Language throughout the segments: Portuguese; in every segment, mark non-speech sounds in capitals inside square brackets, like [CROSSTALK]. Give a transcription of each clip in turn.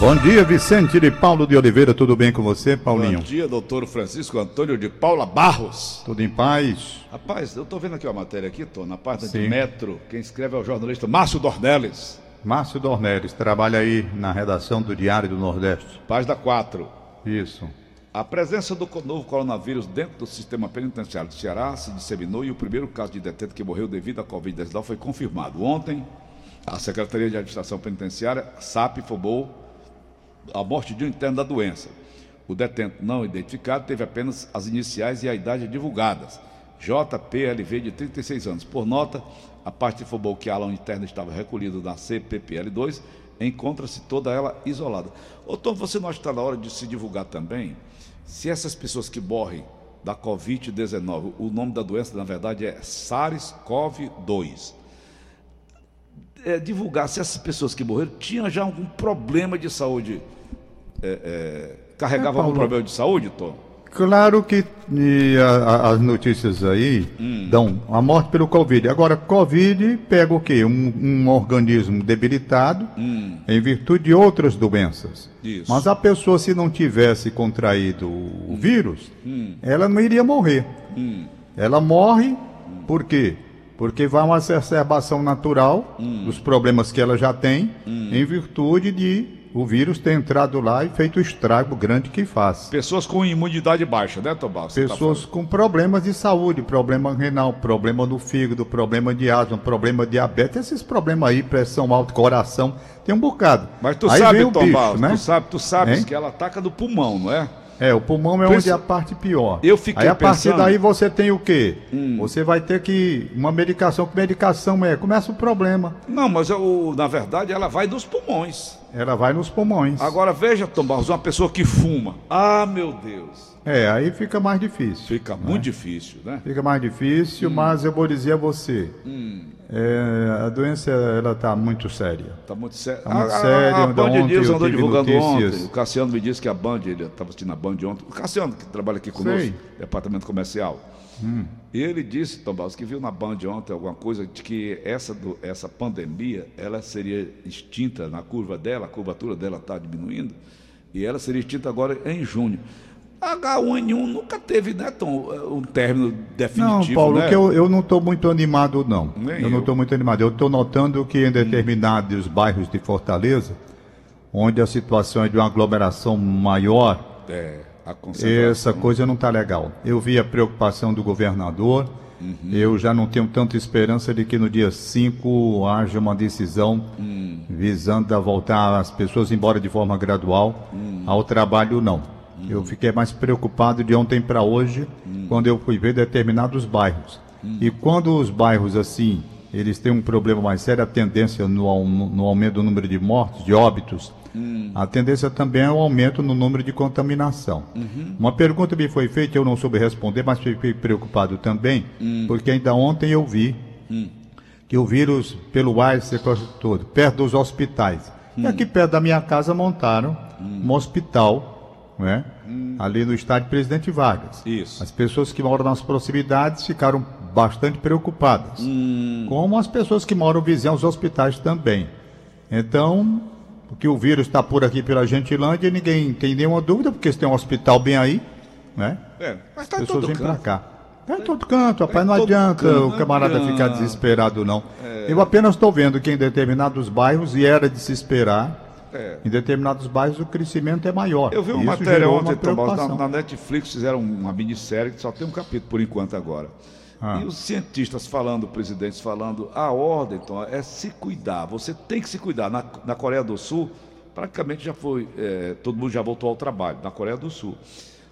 Bom dia, Vicente de Paulo de Oliveira, tudo bem com você, Paulinho? Bom dia, doutor Francisco Antônio de Paula Barros. Tudo em paz? Rapaz, eu tô vendo aqui uma matéria aqui, tô na página de Sim. Metro. Quem escreve é o jornalista Márcio Dornelles, Márcio Dornelles, trabalha aí na redação do Diário do Nordeste. página 4. Isso. A presença do novo coronavírus dentro do sistema penitenciário do Ceará se disseminou e o primeiro caso de detento que morreu devido à Covid-19 foi confirmado. Ontem, a Secretaria de Administração Penitenciária, SAP, informou a morte de um interno da doença. O detento não identificado teve apenas as iniciais e a idade divulgadas. JPLV de 36 anos. Por nota, a parte informou que a ala interna estava recolhida na CPPL2, encontra-se toda ela isolada. Ô Tom, você não acha que está na hora de se divulgar também se essas pessoas que morrem da Covid-19, o nome da doença, na verdade, é SARS-CoV-2 é, divulgar se essas pessoas que morreram tinham já algum problema de saúde, é, é, carregavam É, algum problema de saúde, Tom? Claro que a- a- as notícias aí Hum. dão a morte pelo Covid. Agora, Covid pega o quê? Um, um organismo debilitado em virtude de outras doenças. Hum. Isso. Mas a pessoa, se não tivesse contraído o vírus, Hum. ela não iria morrer. Ela morre por quê? Porque vai uma exacerbação natural Hum. dos problemas que ela já tem, em virtude de o vírus ter entrado lá e feito o estrago grande que faz. Pessoas com imunidade baixa, né? Você tá Pessoas com problemas de saúde, problema renal, problema no fígado, problema de asma, problema de diabetes, esses problemas aí, pressão alta, coração, tem um bocado. Mas tu aí sabe, Barros, né? tu sabe, tu sabes Hein? que ela ataca no pulmão, não é? É, o pulmão é Por onde isso- é a parte pior. Eu fiquei Aí a partir pensando- Hum. daí você tem o quê? Você vai ter que. Uma medicação, que medicação é? Começa o problema. Não, mas eu, na verdade ela vai dos pulmões. Ela vai nos pulmões. Agora veja, Tom Barros, uma pessoa que fuma. Ah, meu Deus. É, aí fica mais difícil. Fica né? muito difícil, né? Fica mais difícil, Hum. mas eu vou dizer a você. é, a doença ela está muito séria. Tá muito. Tá muito a, sério, a, a ainda Band ontem News andou divulgando notícias. ontem. O Cassiano me disse que a Band, ele estava assistindo a Band ontem. O Cassiano, que trabalha aqui conosco, Sei. departamento comercial. Hum. Ele disse, Tom Barros, que viu na Band ontem alguma coisa de que essa, do- essa pandemia ela seria extinta na curva dela, a curvatura dela está diminuindo, e ela seria extinta agora em junho. H1N1 nunca teve, né, Tom, um término definitivo, Não, Paulo, né? que eu, eu não estou muito animado, não. Nem eu não eu. estou muito animado. Eu estou notando que em determinados bairros de Fortaleza, onde a situação é de uma aglomeração maior, É. essa coisa não está legal. Eu vi a preocupação do governador. Eu já não tenho tanta esperança de que no dia 5 haja uma decisão visando a voltar as pessoas embora de forma gradual ao trabalho, não. Eu fiquei mais preocupado de ontem para hoje, quando eu fui ver determinados bairros. E quando os bairros assim, eles têm um problema mais sério, a tendência no, no aumento do número de mortos, de óbitos, a tendência também é o aumento no número de contaminação. Uma pergunta me foi feita, eu não soube responder, mas fiquei preocupado também, porque ainda ontem eu vi que o vírus pelo ar se todo, perto dos hospitais. E aqui perto da minha casa montaram um hospital, né? ali no estádio Presidente Vargas. Isso. As pessoas que moram nas proximidades ficaram bastante preocupadas, como as pessoas que moram vizinhos aos hospitais também. Então, porque o vírus está por aqui pela Gentilândia, ninguém tem nenhuma dúvida, porque se tem um hospital bem aí, né? É, mas As tá em pessoas vêm para cá. Tá em todo canto, rapaz, em não adianta canto, o não camarada adianta. ficar desesperado, não. É. Eu apenas estou vendo que em determinados bairros, e era de se esperar, É. em determinados bairros o crescimento é maior. Eu vi uma matéria ontem, uma Tom Barros, na, na Netflix fizeram uma minissérie que só tem um capítulo por enquanto agora. Ah. E os cientistas falando, presidentes falando, a ordem, Tom, é se cuidar. Você tem que se cuidar. Na, na Coreia do Sul, praticamente já foi, é, todo mundo já voltou ao trabalho, na Coreia do Sul.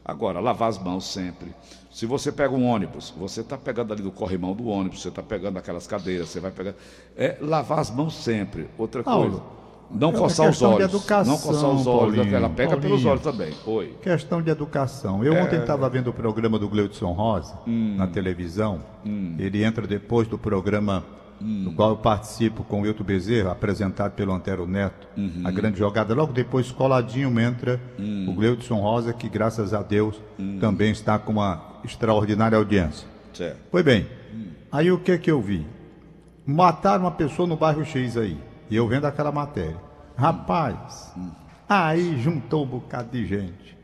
Agora, lavar as mãos sempre. Se você pega um ônibus, você está pegando ali do corrimão do ônibus, você está pegando aquelas cadeiras, você vai pegar. É lavar as mãos sempre. Outra Paulo, coisa. Não é coçar os questão de olhos. educação, não coçar os olhos. Paulinho, ela pega pelos Paulinho. olhos também. Oi. Questão de educação. Eu É. ontem estava vendo o programa do Gleudson Rosa Hum. na televisão. Ele entra depois do programa no qual eu participo com o Wilton Bezerra, apresentado pelo Antero Neto. Uhum. A grande jogada. Logo depois, coladinho, entra Hum. o Gleudson Rosa, que graças a Deus também está com uma extraordinária audiência. Certo. Pois bem, aí o que que eu vi? Mataram uma pessoa no bairro X aí. E eu vendo aquela matéria. Rapaz, Aí juntou um bocado de gente.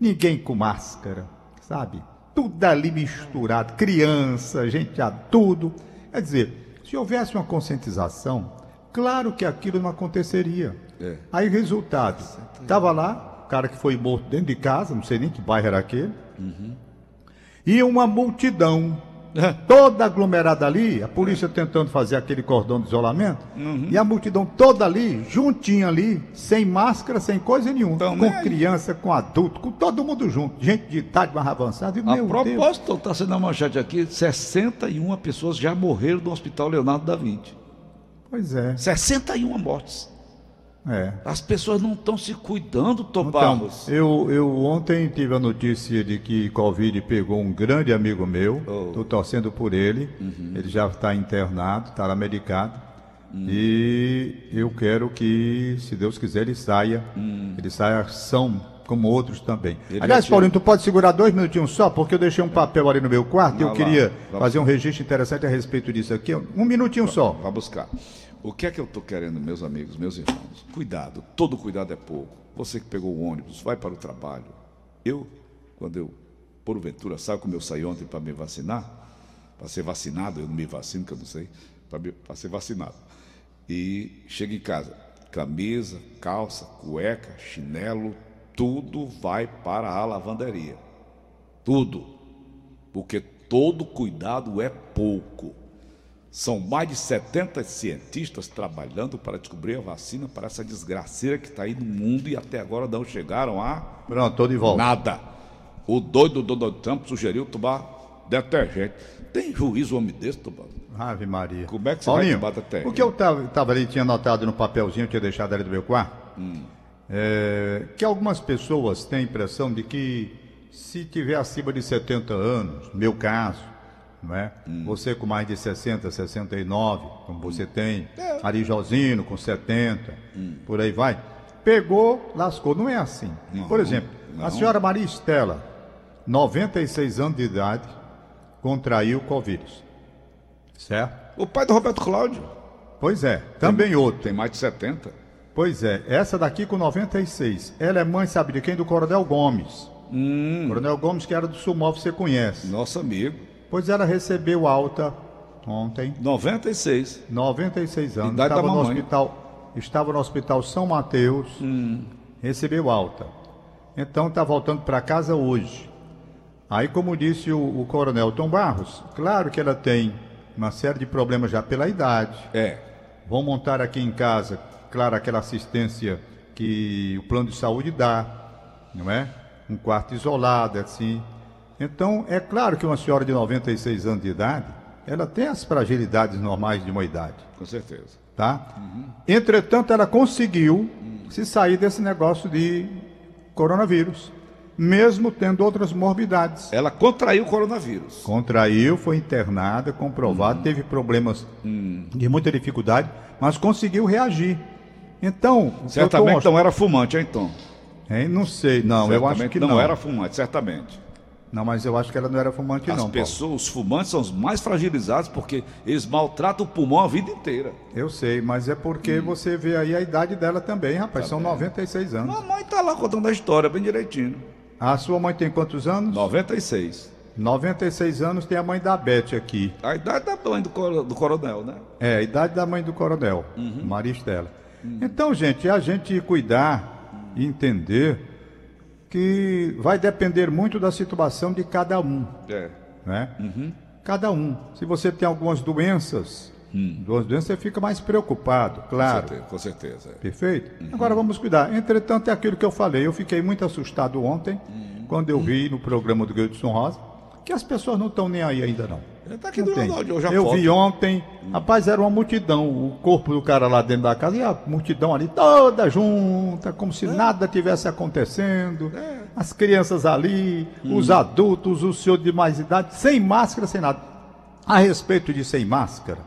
Ninguém com máscara, sabe? Tudo ali misturado, criança, gente tudo. Quer dizer, se houvesse uma conscientização, claro que aquilo não aconteceria. É. Aí, resultado, estava lá, o cara que foi morto dentro de casa, não sei nem que bairro era aquele, uhum. e uma multidão é. toda aglomerada ali, a polícia tentando fazer aquele cordão de isolamento, uhum. e a multidão toda ali, juntinha ali, sem máscara, sem coisa nenhuma, então, com criança, com adulto, com todo mundo junto, gente de idade mais avançada. E, a propósito, está sendo a manchete aqui, 61 pessoas já morreram no Hospital Leonardo da Vinci. Pois é. 61 mortes. É. As pessoas não estão se cuidando, Topamos. Então, eu, eu ontem tive a notícia de que Covid pegou um grande amigo meu. Estou oh. torcendo por ele. Uhum. Ele já está internado, está lá medicado. Uhum. E eu quero que, se Deus quiser, ele saia. Uhum. Ele saia são, como outros também. Ele Aliás, Paulinho, tu pode segurar dois minutinhos só, porque eu deixei um papel ali no meu quarto e eu queria fazer um registro interessante a respeito disso aqui. Um minutinho só. Vai buscar. O que é que eu estou querendo, meus amigos, meus irmãos? Cuidado, todo cuidado é pouco. Você que pegou o ônibus, vai para o trabalho. Eu, quando eu, porventura, saio como eu saí ontem para me vacinar, para ser vacinado, eu não me vacino, que eu não sei, para ser vacinado. E chego em casa, camisa, calça, cueca, chinelo, tudo vai para a lavanderia. Tudo. Porque todo cuidado é pouco. São mais de 70 cientistas trabalhando para descobrir a vacina para essa desgraceira que está aí no mundo e até agora não chegaram a. Pronto, de volta. Nada. O doido do Donald Trump sugeriu tomar detergente. Tem juízo homem desse, Tubá? Ave Maria. Como é que você Paulinho, vai tomar detergente? O que eu estava ali, tinha anotado no papelzinho, tinha deixado ali do meu quarto, hum. é, que algumas pessoas têm a impressão de que se tiver acima de 70 anos, meu caso, não é? Hum. Você com mais de 60, 69, como você hum. tem, é. Ari Josino com 70, hum. por aí vai. Pegou, lascou. Não é assim. Não, por exemplo, não. a senhora Maria Estela, 96 anos de idade, contraiu Covid. Certo? O pai do Roberto Cláudio. Pois é, também tem, outro. Tem mais de 70. Pois é, essa daqui com 96. Ela é mãe, sabe de quem? Do Coronel Gomes. Hum. Coronel Gomes, que era do Sumov, você conhece. Nosso amigo. Pois ela recebeu alta ontem. 96. 96 anos. Idade estava no hospital, estava no hospital São Mateus. Hum. Recebeu alta. Então está voltando para casa hoje. Aí, como disse o, o, coronel Tom Barros, claro que ela tem uma série de problemas já pela idade. É. Vão montar aqui em casa, claro, aquela assistência que o plano de saúde dá, não é? Um quarto isolado, assim. Então, é claro que uma senhora de 96 anos de idade, ela tem as fragilidades normais de uma idade. Com certeza. Tá? Uhum. Entretanto, ela conseguiu uhum. se sair desse negócio de coronavírus, mesmo tendo outras morbidades. Ela contraiu o coronavírus. Contraiu, foi internada, comprovado, uhum. teve problemas hum. de muita dificuldade, mas conseguiu reagir. Então, certamente não era fumante, hein, Tom? Hein? Não sei, não, certamente eu acho que não. Não era fumante, certamente. Não, mas eu acho que ela não era fumante, As não. As pessoas, os fumantes são os mais fragilizados porque eles maltratam o pulmão a vida inteira. Eu sei, mas é porque hum. você vê aí a idade dela também, rapaz. Tá são bem. 96 anos. Mamãe tá lá contando a história bem direitinho. A sua mãe tem quantos anos? 96. 96 anos tem a mãe da Beth aqui. A idade da mãe do, do coronel, né? É, a idade da mãe do coronel, uhum. Maria Estela. Uhum. Então, gente, é a gente cuidar e entender que vai depender muito da situação de cada um. É. Né? Uhum. Cada um. Se você tem algumas doenças, hum. duas doenças, você fica mais preocupado, claro. Com certeza. Com certeza é. Perfeito? Uhum. Agora vamos cuidar. Entretanto, é aquilo que eu falei. Eu fiquei muito assustado ontem, uhum. quando eu vi no programa do Gilson Rosa, que as pessoas não estão nem aí ainda não. Ele tá aqui do lado, eu já Eu vi ontem, rapaz, era uma multidão, o corpo do cara lá dentro da casa e a multidão ali toda junta, como se é. nada tivesse acontecendo. É. As crianças ali, hum. os adultos, o senhor de mais idade, sem máscara, sem nada. A respeito de sem máscara,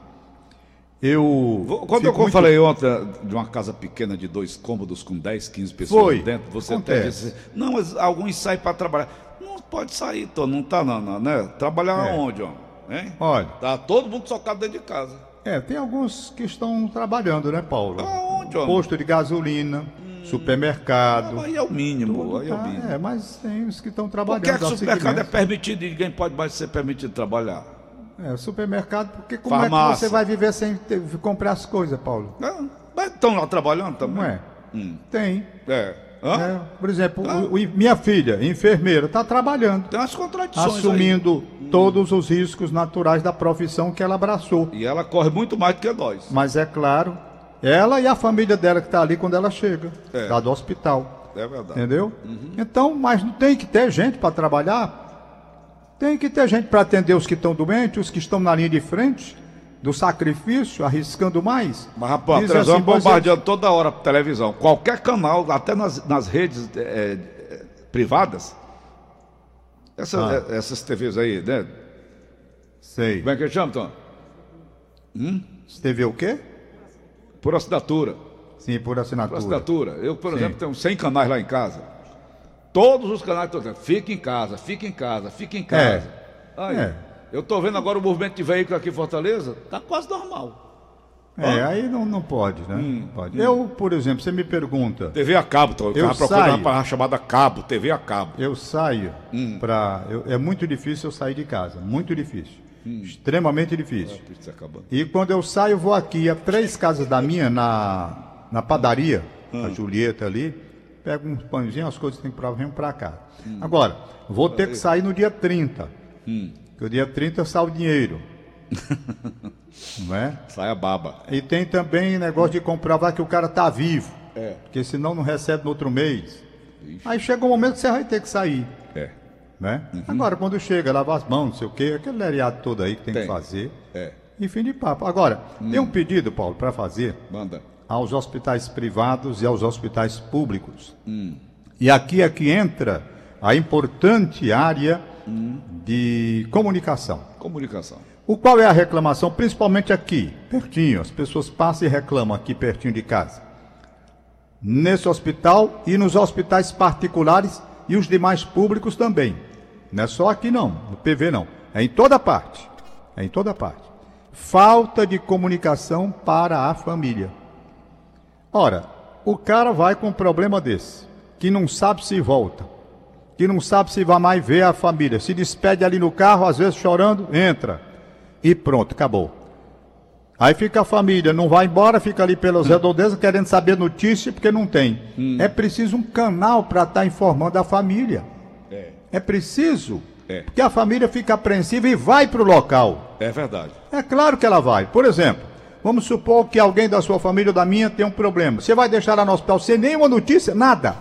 eu. Quando eu muito... falei ontem de uma casa pequena de dois cômodos com 10, 15 pessoas Foi. dentro, você Acontece. até disse. Não, mas alguns saem para trabalhar. Não pode sair, tô, não tá, não, né? Trabalhar é. onde, ó? Hein? Olha. Tá todo mundo socado dentro de casa. É, tem alguns que estão trabalhando, né, Paulo? Aonde, homem? Posto de gasolina, hum. supermercado. Aí é o mínimo, aí é o Tá, mínimo. é, mas tem os que estão Por trabalhando. que, é que o dá supermercado é permitido e ninguém pode mais ser permitido trabalhar? É, supermercado, porque como é que Farmácia. você vai viver sem ter- comprar as coisas, Paulo? Não, mas estão lá trabalhando também? Não é? Hum. Tem. É. Hã? É, por exemplo, Ah. o- o- minha filha, enfermeira, está trabalhando, Tem umas contradições aí. assumindo todos os riscos naturais da profissão que ela abraçou. E ela corre muito mais do que nós. Mas é claro, ela e a família dela que está ali quando ela chega, É. lá do hospital. É verdade. Entendeu? Então, mas não tem que ter gente para trabalhar. Tem que ter gente para atender os que estão doentes, os que estão na linha de frente do sacrifício, arriscando mais. Mas, rapaz, Diz televisão assim, pois bombardeando toda hora televisão. Qualquer canal, até nas, nas redes é, é, privadas. Ah. é- essas TVs aí, né? Sei. Como é que chama, Tom? Você teve o quê? Por assinatura. Sim, por Por assinatura. assinatura. Eu, por Sim. exemplo, tenho 100 canais lá em casa. Todos os canais estão dizendo, fica em casa, fica em casa, fica em casa. Aí, É. Eu estou vendo agora o movimento de veículo aqui em Fortaleza, está quase normal. É, aí não, não pode, né? Hum, Não pode. Eu, por exemplo, você me pergunta, TV a cabo, Tom. Eu saio. palavra chamada cabo, TV a cabo. eu saio Hum. para. É muito difícil eu sair de casa, muito difícil. Hum. Extremamente difícil. Acabando. E quando eu saio, eu vou aqui a três casas da minha, na, na padaria, Hum. a Julieta ali, pego uns pãezinhos, as coisas que tem que provar, venho pra cá. Hum. Agora, vou ter que sair no dia 30. Porque o dia 30 sai o dinheiro. [LAUGHS] Não é? Sai a baba. E tem também negócio de comprovar que o cara tá vivo. É. Porque senão não recebe no outro mês. Aí chega um momento que você vai ter que sair. É. Né? Agora, quando chega, lavar as mãos, não sei o quê, aquele lereado todo aí que tem, Tem. que fazer. É. E fim de papo. Agora, tem um pedido, Paulo, para fazer Manda. aos hospitais privados e aos hospitais públicos. E aqui é que entra a importante área de comunicação. Comunicação. O qual é a reclamação, principalmente aqui, pertinho, as pessoas passam e reclamam aqui pertinho de casa. Nesse hospital e nos hospitais particulares e os demais públicos também. Não é só aqui não, no PV não. É em toda parte. É em toda parte. Falta de comunicação para a família. Ora, o cara vai com um problema desse, que não sabe se volta, que não sabe se vai mais ver a família, se despede ali no carro, às vezes chorando, entra e pronto, acabou. Aí fica a família, não vai embora, fica ali pelas redondezas querendo saber notícia porque não tem. É preciso um canal para estar informando a família. É. É preciso. É. Porque a família fica apreensiva e vai para o local. É verdade. É claro que ela vai. Por exemplo, vamos supor que alguém da sua família ou da minha tem um problema. Você vai deixar lá no hospital sem nenhuma notícia? Nada.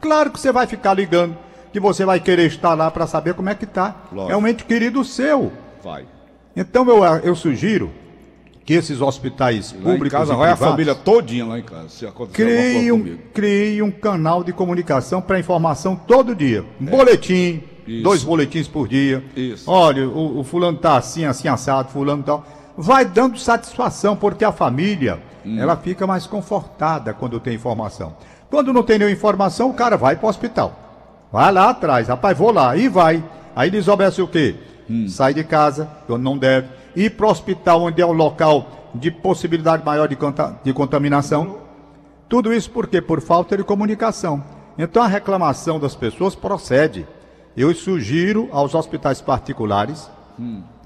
Claro que você vai ficar ligando, que você vai querer estar lá para saber como é que está. Lógico. É um ente querido seu. Vai. Então eu, eu sugiro que esses hospitais Lá em públicos casa e vai a privados família todinha lá em casa. Se acontecer coisa um, criem um canal de comunicação para informação todo dia. Um boletim, É. Isso. dois boletins por dia. Isso. Olha, o, o fulano tá assim, assim, assado, fulano tal. Vai dando satisfação, porque a família, Hum. ela fica mais confortada quando tem informação. Quando não tem nenhuma informação, o cara vai para o hospital. Vai lá atrás, rapaz, vou lá, e vai. Aí eles obedecem o quê? Hum. Sai de casa, quando não deve, ir para o hospital, onde é o local de possibilidade maior de, de contaminação. Tudo isso por quê? Por falta de comunicação. Então a reclamação das pessoas procede. Eu sugiro aos hospitais particulares,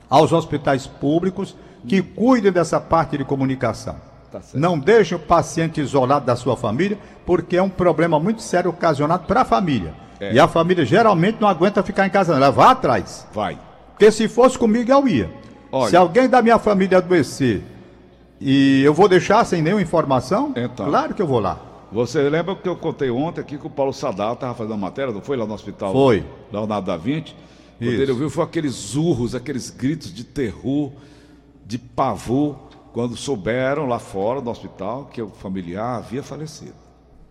aos hospitais públicos, que cuidem dessa parte de comunicação. Tá. Não deixem o paciente isolado da sua família, porque é um problema muito sério ocasionado para a família. É. E a família geralmente não aguenta ficar em casa, não. ela vai atrás. Vai. Porque se fosse comigo, eu ia. Olha. Se alguém da minha família adoecer e eu vou deixar sem nenhuma informação, Então. claro que eu vou lá. Você lembra que eu contei ontem aqui que o Paulo Sadal estava fazendo uma matéria, não foi lá no hospital? Foi. Leonardo da Vinci. Quando Isso. ele ouviu, foi aqueles urros, aqueles gritos de terror, de pavor, quando souberam lá fora do hospital que o familiar havia falecido.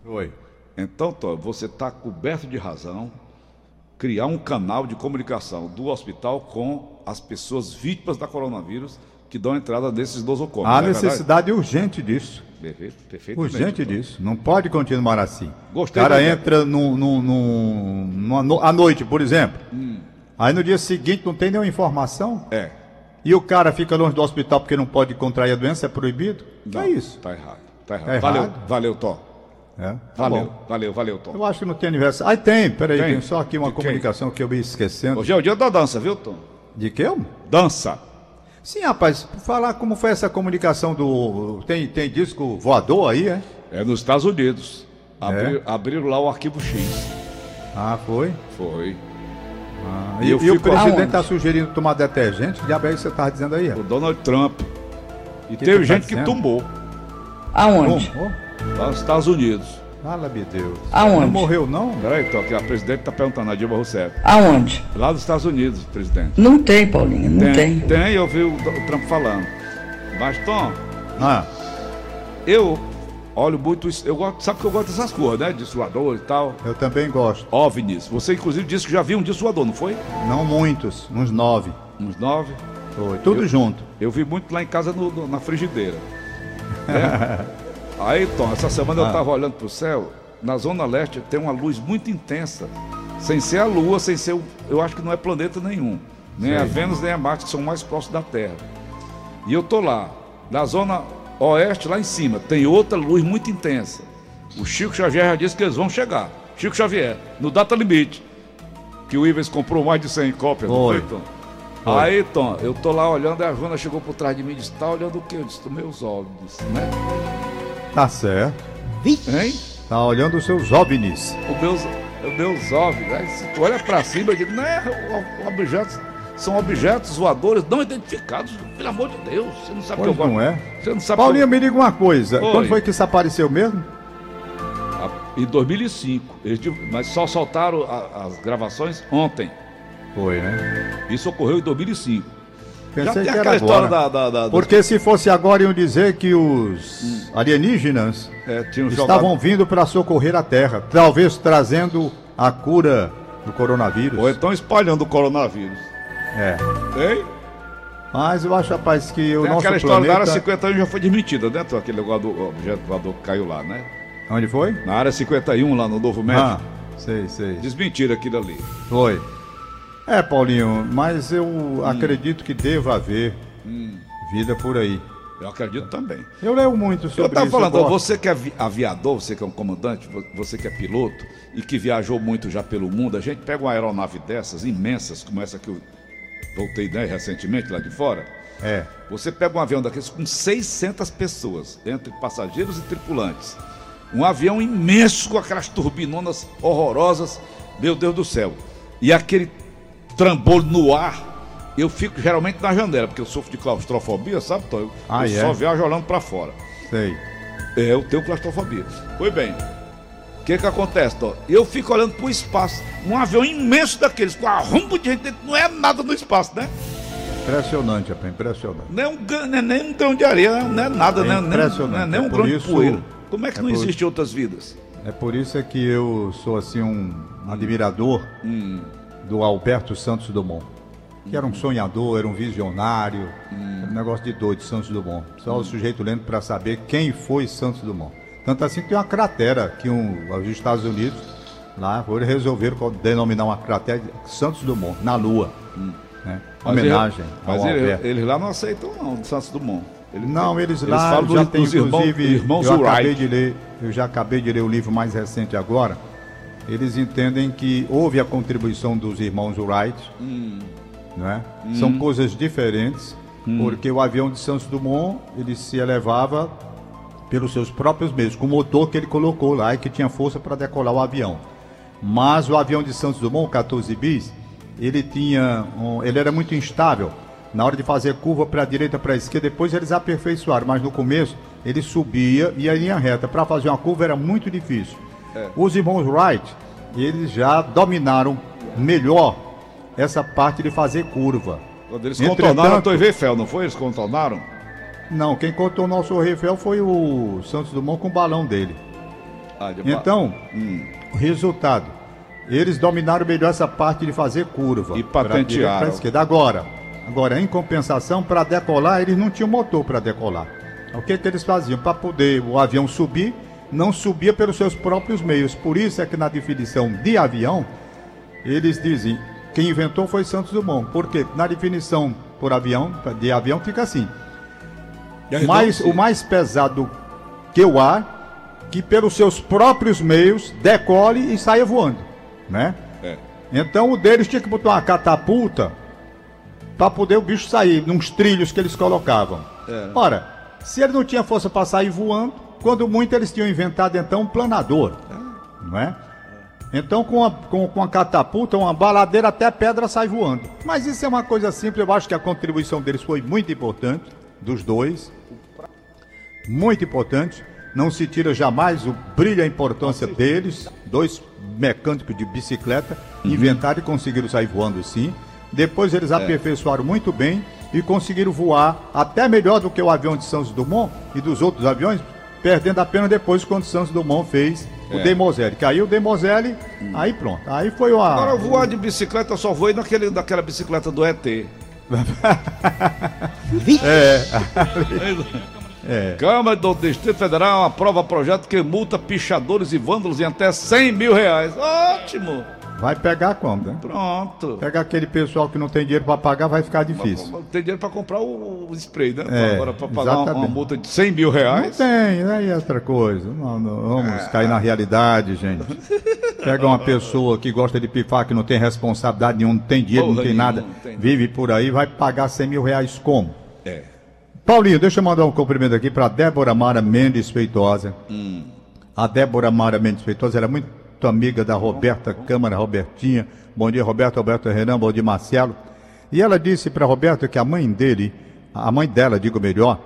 Foi. Então, Tó, você está coberto de razão criar um canal de comunicação do hospital com as pessoas vítimas da coronavírus que dão entrada nesses nosocomos. Há é verdade? necessidade urgente disso. Perfeito, perfeito. Urgente disso. Não pode continuar assim. Gostei o cara entra no- à noite, por exemplo. Hum. Aí no dia seguinte não tem nenhuma informação. É. E o cara fica longe do hospital porque não pode contrair a doença, é proibido? Não, é isso. Tá errado. Tá errado. Tá valeu, errado. valeu, Tó. É? Tá Valeu, bom. valeu, valeu, Tom. Eu acho que não tem aniversário. Ah, tem, peraí, Tem. tem, só aqui uma De quem? comunicação que eu ia esquecendo. Hoje é o dia da dança, viu, Tom? De que? Dança. Sim, rapaz, falar como foi essa comunicação do. Tem, tem disco voador aí, é? É nos Estados Unidos. Abri- Abriram lá o arquivo X. Ah, foi? Foi. Ah, E e e o presidente está sugerindo tomar detergente? Que diabo é isso que você estava dizendo aí? é? O Donald Trump. E Que teve tá gente que dizendo? Aonde? Oh, oh, lá nos Estados Unidos. Fala-me Deus. Aonde? Não morreu, não? Peraí, Tom, que a presidente está perguntando, a Dilma Rousseff. Aonde? Lá nos Estados Unidos, presidente. Não tem, Paulinho, não tem. Tem, eu vi o, o Trump falando. Mas, Tom, Ah, eu olho muito isso. Eu gosto, sabe que eu gosto dessas coisas, né? Dissuador e tal. eu também gosto. OVNIs. Você, inclusive, disse que já viu um dissuador, não foi? Não muitos, uns nove. Uns nove. Foi. Tudo Eu- junto. Eu vi muito lá em casa no- no- na frigideira. Né? [LAUGHS] Aí, Tom, essa semana eu Ah. estava olhando para o céu. Na Zona Leste tem uma luz muito intensa. Sem ser a Lua, sem ser. o- Eu acho que não é planeta nenhum. Nem a Sei. Vênus, nem a Marte, que são mais próximos da Terra. E eu tô lá. Na Zona Oeste, lá em cima, tem outra luz muito intensa. O Chico Xavier já disse que eles vão chegar. Chico Xavier, no data limite. Que o Ives comprou mais de 100 cópias, não foi, Tom? Aí, Tom, eu tô lá olhando, e a Joana chegou por trás de mim e disse, tá olhando o quê? Eu disse, meus olhos, né? Tá certo. Hein? Tá olhando os seus OVNIs. Os meus, os meus olhos. Aí, se tu olha pra cima, eu digo, não é, o- objetos, são objetos voadores não identificados, pelo amor de Deus. Você não sabe que eu gosto. não é? Você não sabe Paulinho, que me diga uma coisa. Oi. Quando foi que isso apareceu mesmo? eu... Ah, Em 2005. Eles mas só soltaram a- as gravações ontem. Foi, né? Isso ocorreu em 2005. Pensei tem que era aquela história agora. da... da, da Porque se fosse agora, iam dizer que os alienígenas é, estavam jogado... vindo para socorrer a Terra, talvez trazendo a cura do coronavírus. Ou então espalhando o coronavírus. É. Hein? Mas eu acho, rapaz, que o Tem nosso aquela história da planeta... área 51 já foi desmentida, né? Aquele negócio do objeto voador que caiu lá, né? Onde foi? Na área 51, lá no Novo México. Ah, sei, sei. Desmentiram aquilo ali. Foi. É, Paulinho, mas eu Hum. acredito que deva haver vida por aí. Eu acredito também. Eu leio muito sobre Eu estava isso. falando, gosto. você que é avi- aviador, você que é um comandante, vo- você que é piloto e que viajou muito já pelo mundo, a gente pega uma aeronave dessas, imensas, como essa que eu voltei né, recentemente lá de fora. É. Você pega um avião daqueles com 600 pessoas, entre passageiros e tripulantes. Um avião imenso com aquelas turbinonas horrorosas, meu Deus do céu. E aquele trambolho no ar, eu fico geralmente na janela, porque eu sofro de claustrofobia, sabe, Tom? Eu, Ah, eu é? só viajo olhando para fora. Sei. É, eu tenho claustrofobia. Pois bem, o que que acontece, Tom? Eu fico olhando pro espaço, um avião imenso daqueles, com arrumbo de gente dentro, não é nada no espaço, né? Impressionante, rapaz, impressionante. Nem um, nem, nem um grão de areia, não é nada, É né? Nem, impressionante, é nem é um por grão de isso- poeira. Como é que é não por- existem outras vidas? É por isso é que eu sou assim um admirador Hum. Do Alberto Santos Dumont. Que era um sonhador, era um visionário, era um negócio de doido, Santos Dumont. Só o sujeito lendo para saber quem foi Santos Dumont. Tanto assim que tem uma cratera que um, os Estados Unidos, lá, foram resolveram co- denominar uma cratera de Santos Dumont, na Lua. Né? Mas Homenagem ele- ao Mas ele- eles lá não aceitam, não, do Santos Dumont. Ele- Não, eles eles lá falam já tem dos irmãos- inclusive, irmãos eu acabei de ler, eu já acabei de ler o livro mais recente agora. Eles entendem que houve a contribuição dos irmãos Wright, Hum. não é? São coisas diferentes, porque o avião de Santos Dumont ele se elevava pelos seus próprios meios, com o motor que ele colocou lá e que tinha força para decolar o avião. Mas o avião de Santos Dumont, o 14 bis, ele tinha, um- ele era muito instável. Na hora de fazer curva para a direita, para a esquerda, depois eles aperfeiçoaram, mas no começo ele subia e a linha reta. Para fazer uma curva era muito difícil. Os irmãos Wright, eles já dominaram melhor essa parte de fazer curva. Quando eles Entretanto- contornaram Torre Eiffel, não foi? Eles contornaram? Não, quem contou o nosso Eiffel foi o Santos Dumont com o balão dele. Ah, de- Então, Hum. o resultado, eles dominaram melhor essa parte de fazer curva. E patentearam. esquerda. Agora, agora em compensação, para decolar, eles não tinham motor para decolar. O que que eles faziam? Para poder o avião subir, não subia pelos seus próprios meios. Por isso é que na definição de avião, eles dizem, quem inventou foi Santos Dumont. Por quê? Na definição por avião, de avião fica assim. Mais, o mais pesado que o ar que pelos seus próprios meios decole e saia voando, né? É. Então o deles tinha que botar uma catapulta para poder o bicho sair, nos trilhos que eles colocavam. É. Ora, se ele não tinha força para sair voando, quando muito eles tinham inventado então um planador, não é? Então com a, com, com a catapulta, uma baladeira até pedra sai voando. Mas isso é uma coisa simples, eu acho que a contribuição deles foi muito importante, dos dois. Muito importante. Não se tira jamais o brilho e a importância deles, dois mecânicos de bicicleta, inventaram e conseguiram sair voando sim. Depois eles aperfeiçoaram muito bem e conseguiram voar até melhor do que o avião de Santos Dumont e dos outros aviões, perdendo apenas depois quando Santos Dumont fez o É. Demoiselle. Caiu o Demoiselle, aí pronto. Aí foi o. Agora, voar de bicicleta, eu só voei naquele, naquela bicicleta do ET. [LAUGHS] É. Câmara do Distrito Federal aprova projeto que multa pichadores e vândalos em até 100 mil reais. Ótimo! Vai pegar como, né? Pronto. Pegar aquele pessoal que não tem dinheiro para pagar, vai ficar difícil. Tem dinheiro para comprar o, o spray, né? É, Agora, para pagar uma, uma multa de 100 mil Não reais. tem, aí é outra coisa. Não, não, vamos Ah. cair na realidade, gente. Pega uma pessoa que gosta de pifar, que não tem responsabilidade nenhuma, não tem dinheiro, não Porra tem nenhuma, nada, não tem vive por aí, vai pagar 100 mil reais como? É. Paulinho, deixa eu mandar um cumprimento aqui para Débora Mara Mendes Feitosa. Hum. A Débora Mara Mendes Feitosa era muito amiga da Roberta Câmara, Robertinha. Bom dia, Roberto, Roberto Renan, bom dia, Marcelo. E ela disse para Roberto que a mãe dele, a mãe dela, digo melhor,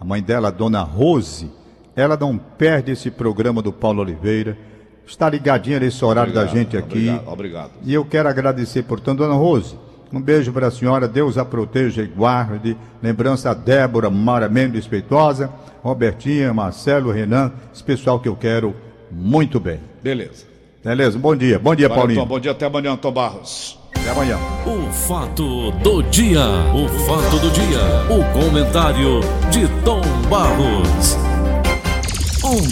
a mãe dela, a dona Rose, ela não perde esse programa do Paulo Oliveira. Está ligadinha nesse horário da gente aqui. Obrigado. obrigado. E eu quero agradecer, portanto, Dona Rose. Um beijo para a senhora, Deus a proteja e guarde. Lembrança a Débora Mara Mendes Feitosa, Robertinha, Marcelo, Renan, esse pessoal que eu quero muito bem. Beleza. Beleza? Bom dia. Bom dia, Valeu, Paulinho. Tom. Bom dia, até amanhã, Tom Barros. Até amanhã. O fato do dia. O fato do dia. O comentário de Tom Barros. Um